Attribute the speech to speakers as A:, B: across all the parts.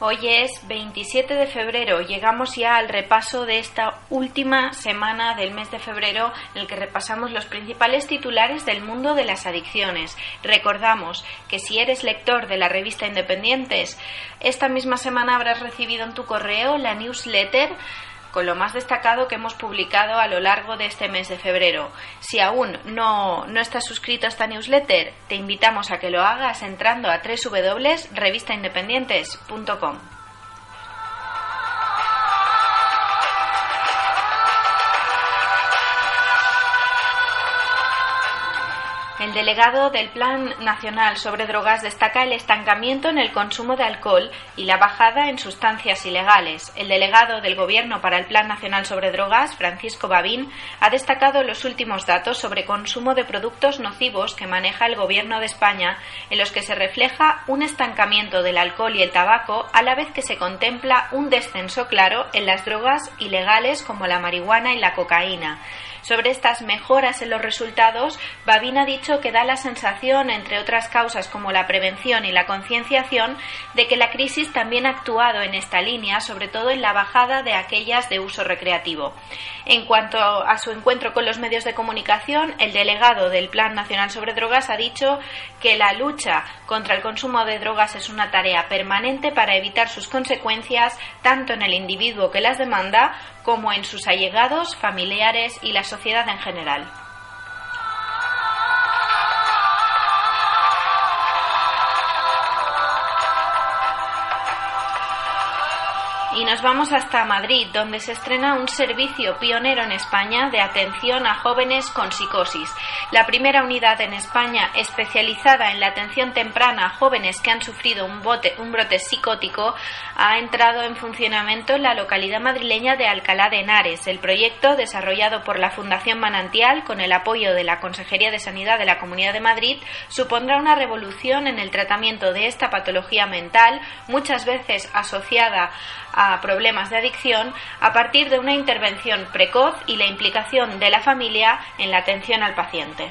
A: Hoy es 27 de febrero, llegamos ya al repaso de esta última semana del mes de febrero en el que repasamos los principales titulares del mundo de las adicciones. Recordamos que si eres lector de la revista Independientes, esta misma semana habrás recibido en tu correo la newsletter con lo más destacado que hemos publicado a lo largo de este mes de febrero. Si aún no, no estás suscrito a esta newsletter, te invitamos a que lo hagas entrando a www.revistaindependientes.com. delegado del Plan Nacional sobre Drogas destaca el estancamiento en el consumo de alcohol y la bajada en sustancias ilegales. El delegado del Gobierno para el Plan Nacional sobre Drogas, Francisco Babín, ha destacado los últimos datos sobre consumo de productos nocivos que maneja el Gobierno de España, en los que se refleja un estancamiento del alcohol y el tabaco, a la vez que se contempla un descenso claro en las drogas ilegales como la marihuana y la cocaína. Sobre estas mejoras en los resultados, Babín ha dicho que da la sensación, entre otras causas como la prevención y la concienciación, de que la crisis también ha actuado en esta línea, sobre todo en la bajada de aquellas de uso recreativo. En cuanto a su encuentro con los medios de comunicación, el delegado del Plan Nacional sobre Drogas ha dicho que la lucha contra el consumo de drogas es una tarea permanente para evitar sus consecuencias tanto en el individuo que las demanda como en sus allegados, familiares y la sociedad en general. Nos vamos hasta Madrid, donde se estrena un servicio pionero en España de atención a jóvenes con psicosis. La primera unidad en España especializada en la atención temprana a jóvenes que han sufrido un, brote psicótico ha entrado en funcionamiento en la localidad madrileña de Alcalá de Henares. El proyecto, desarrollado por la Fundación Manantial con el apoyo de la Consejería de Sanidad de la Comunidad de Madrid, supondrá una revolución en el tratamiento de esta patología mental, muchas veces asociada a problemas de adicción a partir de una intervención precoz y la implicación de la familia en la atención al paciente.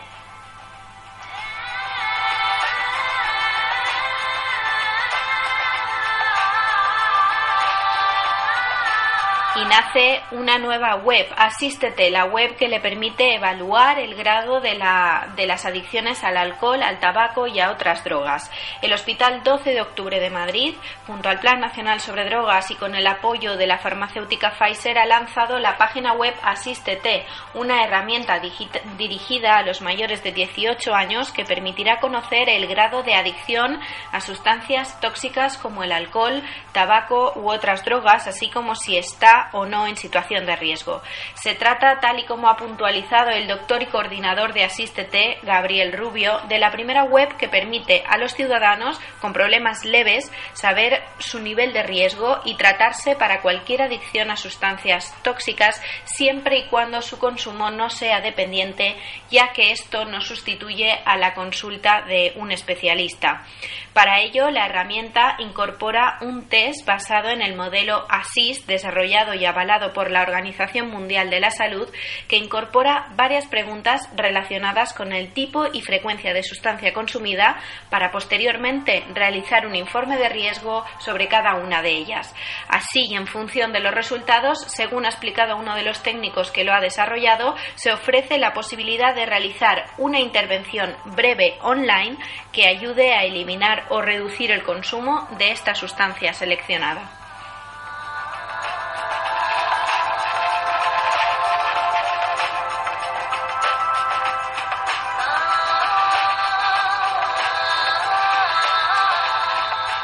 A: Y nace una nueva web, Asístete, la web que le permite evaluar el grado de, la, de las adicciones al alcohol, al tabaco y a otras drogas. El Hospital 12 de Octubre de Madrid, junto al Plan Nacional sobre Drogas y con el apoyo de la farmacéutica Pfizer, ha lanzado la página web Asístete, una herramienta dirigida a los mayores de 18 años que permitirá conocer el grado de adicción a sustancias tóxicas como el alcohol, tabaco u otras drogas, así como si está o no en situación de riesgo. Se trata, tal y como ha puntualizado el doctor y coordinador de Asístete, Gabriel Rubio, de la primera web que permite a los ciudadanos con problemas leves saber su nivel de riesgo y tratarse para cualquier adicción a sustancias tóxicas siempre y cuando su consumo no sea dependiente, ya que esto no sustituye a la consulta de un especialista. Para ello, la herramienta incorpora un test basado en el modelo ASIS desarrollado y avalado por la Organización Mundial de la Salud, que incorpora varias preguntas relacionadas con el tipo y frecuencia de sustancia consumida para posteriormente realizar un informe de riesgo sobre cada una de ellas. Así, en función de los resultados, según ha explicado uno de los técnicos que lo ha desarrollado, se ofrece la posibilidad de realizar una intervención breve online que ayude a eliminar o reducir el consumo de esta sustancia seleccionada.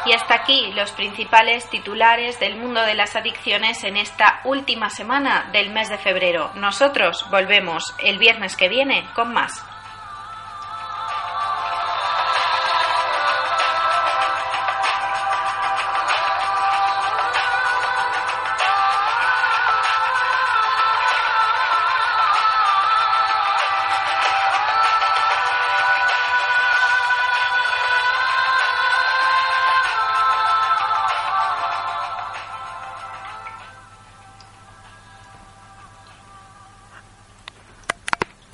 A: Y hasta aquí los principales titulares del mundo de las adicciones en esta última semana del mes de febrero. Nosotros volvemos el viernes que viene con más.